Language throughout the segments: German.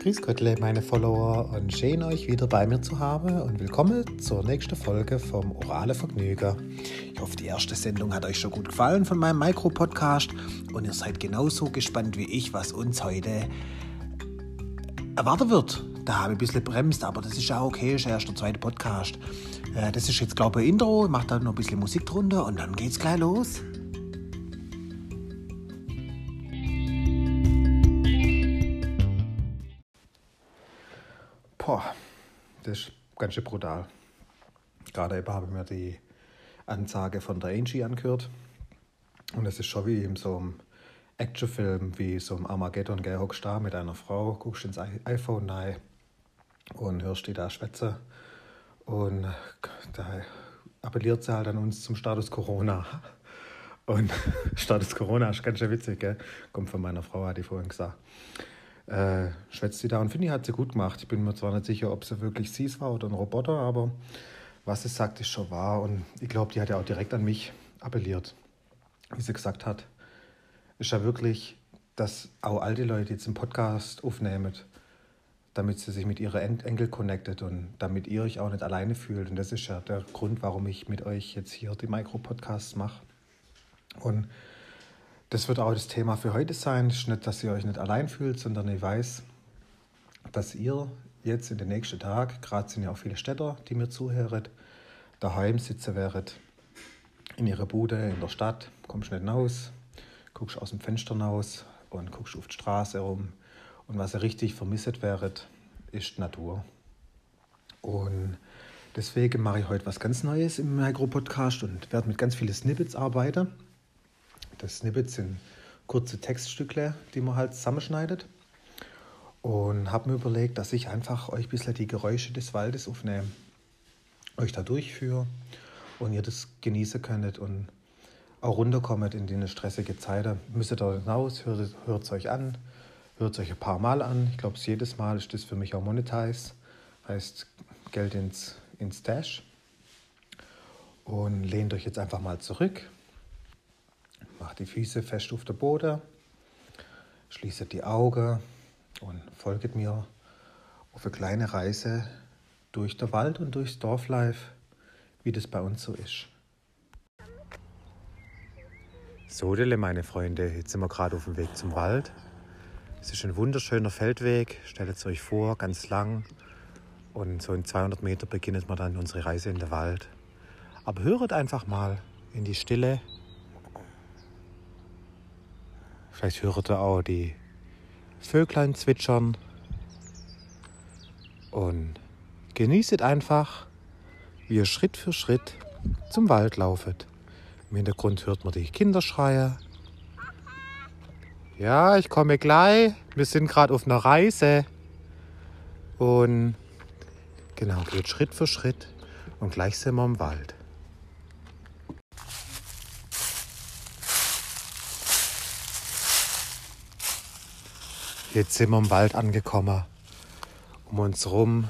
Grüß Gottle, meine Follower, und schön euch wieder bei mir zu haben und willkommen zur nächsten Folge vom Orale Vergnüger. Ich hoffe, die erste Sendung hat euch schon gut gefallen von meinem Mikro-Podcast und ihr seid genauso gespannt wie ich, was uns heute erwarten wird. Da habe ich ein bisschen bremst, aber das ist ja okay, ist ja erst der zweite Podcast. Äh, das ist jetzt, glaube ich, ein Intro, ich mache da noch ein bisschen Musik drunter und dann geht's gleich los. Boah, das ist ganz schön brutal. Gerade eben habe ich mir die Ansage von der Angie angehört. Und es ist schon wie in so einem Actionfilm, wie so einem Armageddon, gell, hockst da mit einer Frau, guckst ins iPhone rein und hörst die da schwätzen. Und da appelliert sie halt an uns zum Status Corona. Und Status Corona ist ganz schön witzig, gell? Kommt von meiner Frau, hat die vorhin gesagt äh, schwätzt sie da. Und ich, hat sie gut gemacht. Ich bin mir zwar nicht sicher, ob sie wirklich sie war oder ein Roboter, aber was sie sagt, ist schon wahr. Und ich glaube, die hat ja auch direkt an mich appelliert, wie sie gesagt hat. Ist ja wirklich, dass auch all die Leute jetzt im Podcast aufnehmen, damit sie sich mit ihrer Enkel connectet und damit ihr euch auch nicht alleine fühlt. Und das ist ja der Grund, warum ich mit euch jetzt hier die Micro-Podcasts mache. Und das wird auch das Thema für heute sein. Ist nicht, dass ihr euch nicht allein fühlt, sondern ich weiß, dass ihr jetzt in den nächsten Tagen, gerade sind ja auch viele Städter, die mir zuhören, daheim sitzen werdet, in ihrer Bude, in der Stadt, kommst nicht raus, guckst aus dem Fenster raus und guckst auf die Straße rum. Und was ihr richtig vermisst wäret, ist die Natur. Und deswegen mache ich heute was ganz Neues im Micro-Podcast und werde mit ganz vielen Snippets arbeiten. Das Snippets sind kurze Textstücke, die man halt zusammenschneidet. Und habe mir überlegt, dass ich einfach euch ein bisschen die Geräusche des Waldes aufnehme, euch da durchführe und ihr das genießen könnt und auch runterkommt in die stressige Zeit. Müsst ihr da hinaus, hört es euch an, hört es euch ein paar Mal an. Ich glaube, jedes Mal ist das für mich auch monetize, heißt Geld ins, ins Dash. Und lehnt euch jetzt einfach mal zurück, Macht die Füße fest auf den Boden, schließt die Augen und folgt mir auf eine kleine Reise durch den Wald und durchs Dorflife, wie das bei uns so ist. So, meine Freunde, jetzt sind wir gerade auf dem Weg zum Wald. Es ist ein wunderschöner Feldweg, stellt es euch vor, ganz lang. Und so in 200 Meter beginnt man dann unsere Reise in den Wald. Aber höret einfach mal in die Stille Vielleicht hört ihr auch die Vöglein zwitschern und genießt einfach, wie ihr Schritt für Schritt zum Wald laufet. Im Hintergrund hört man die Kinderschreie. Ja, ich komme gleich. Wir sind gerade auf einer Reise. Und genau, geht Schritt für Schritt und gleich sind wir im Wald. Jetzt sind wir im Wald angekommen. Um uns herum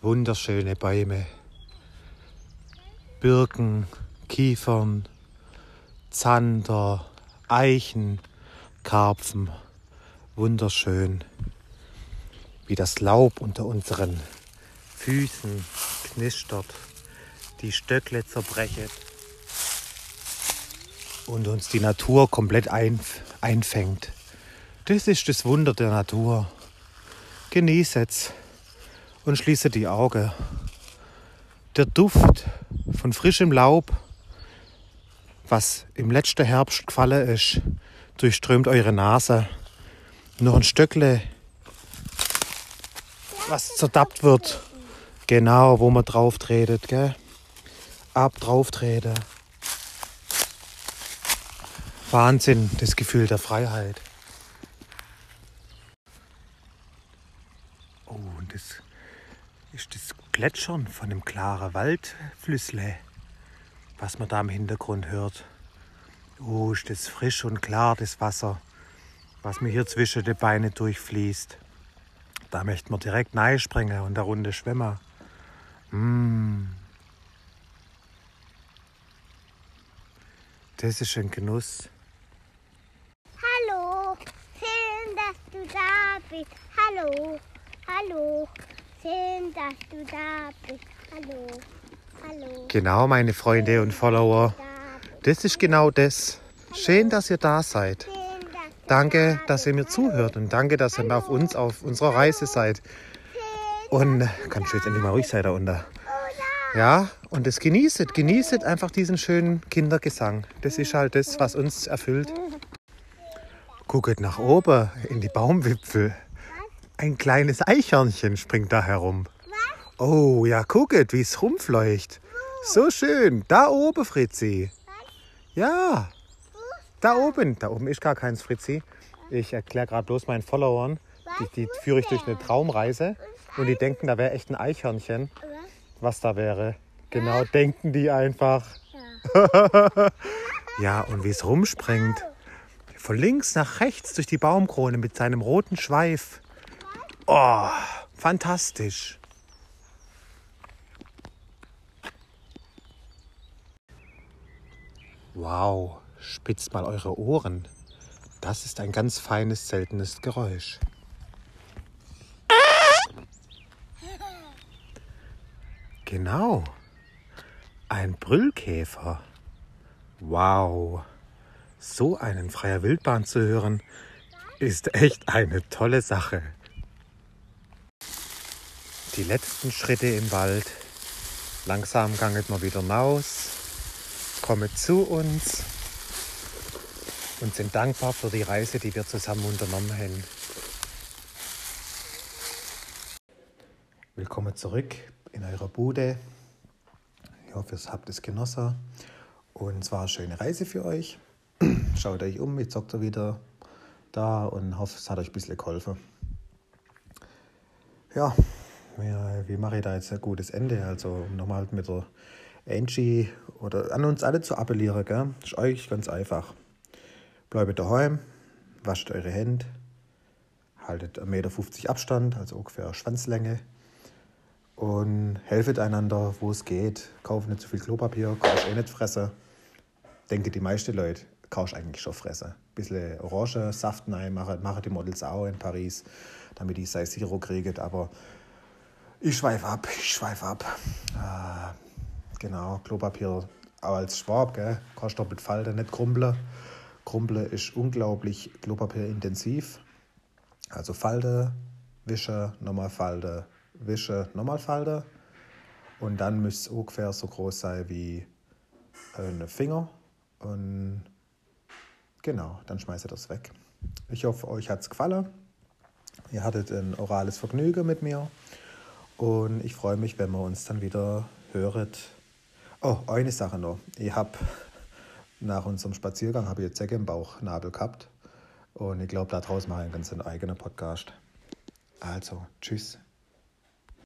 wunderschöne Bäume. Birken, Kiefern, Zander, Eichen, Karpfen. Wunderschön. Wie das Laub unter unseren Füßen knistert, die Stöckle zerbrechet und uns die Natur komplett einfängt. Das ist das Wunder der Natur. Genieße es und schließe die Augen. Der Duft von frischem Laub, was im letzten Herbst gefallen ist, durchströmt eure Nase. Noch ein Stöckle, was zerdappt wird. Genau, wo man drauf tretet, gell? Ab drauf treten. Wahnsinn, das Gefühl der Freiheit. das ist das Plätschern von einem klaren Waldflüssle, was man da im Hintergrund hört. Oh, ist das frisch und klar, das Wasser, was mir hier zwischen den Beinen durchfließt. Da möchte man direkt springen und der Runde schwimmen. Mmh. Das ist ein Genuss. Hallo, schön, dass du da bist. Hallo, hallo. Schön, dass du da bist. Hallo, hallo. Genau, meine Freunde und Follower. Das ist genau das. Schön, dass ihr da seid. Schön, Danke, da dass ihr mir zuhört und danke, dass ihr auf uns auf unserer Reise seid. Und du jetzt endlich mal ruhig sein da unten? Oder? Ja, und das genießet, genießet einfach diesen schönen Kindergesang. Das ist halt das, was uns erfüllt. Gucket nach oben in die Baumwipfel. Ein kleines Eichhörnchen springt da herum. Oh, ja, gucket, wie es rumfleucht. So schön. Da oben, Fritzi. Ja, da oben. Da oben ist gar keins, Fritzi. Ich erkläre gerade bloß meinen Followern, die, die führe ich durch eine Traumreise und die denken, da wäre echt ein Eichhörnchen was da wäre. Genau, denken die einfach. ja, und wie es rumspringt. Von links nach rechts durch die Baumkrone mit seinem roten Schweif. Oh, fantastisch. Wow, spitzt mal eure Ohren. Das ist ein ganz feines, seltenes Geräusch. Genau. Ein Brüllkäfer. Wow. So einen freier Wildbahn zu hören, ist echt eine tolle Sache. Die letzten Schritte im Wald. Langsam ganget wir wieder raus, kommen zu uns und sind dankbar für die Reise, die wir zusammen unternommen haben. Willkommen zurück in eurer Bude. Ich hoffe, ihr habt es genossen. Und es war eine schöne Reise für euch. Schaut euch um, jetzt zockt ihr wieder da und hoffe, es hat euch ein bisschen geholfen. Ja, wie, wie mache ich da jetzt ein gutes Ende? Also, um nochmal mit der Angie oder an uns alle zu appellieren, gell? ist euch ganz einfach. Bleibt daheim, wascht eure Hände, haltet 1,50 Meter Abstand, also ungefähr Schwanzlänge und helfet einander, wo es geht. Kauft nicht zu viel Klopapier, kauft eh nicht fressen. Denke die meisten Leute, kaufst eigentlich schon fressen. Ein bisschen Orangensaft rein, machen, die Models auch in Paris, damit die sei Zero kriegen. Aber ich schweife ab, ich schweife ab. Ah, genau, Klopapier auch als Schwab, gell? kannst doppelt falten, nicht krumpeln. Krumpeln ist unglaublich klopapierintensiv. Also Falte, Wische, nochmal Falte, Wische, nochmal Falte. Und dann müsste es ungefähr so groß sein wie ein Finger. Und genau, dann schmeißt ihr das weg. Ich hoffe, euch hat es gefallen. Ihr hattet ein orales Vergnügen mit mir. Und ich freue mich, wenn wir uns dann wieder höret. Oh, eine Sache noch. Ich habe nach unserem Spaziergang habe ich jetzt Zecke im Bauchnabel gehabt. Und ich glaube, da draußen mache ich einen ganz eigenen Podcast. Also, tschüss.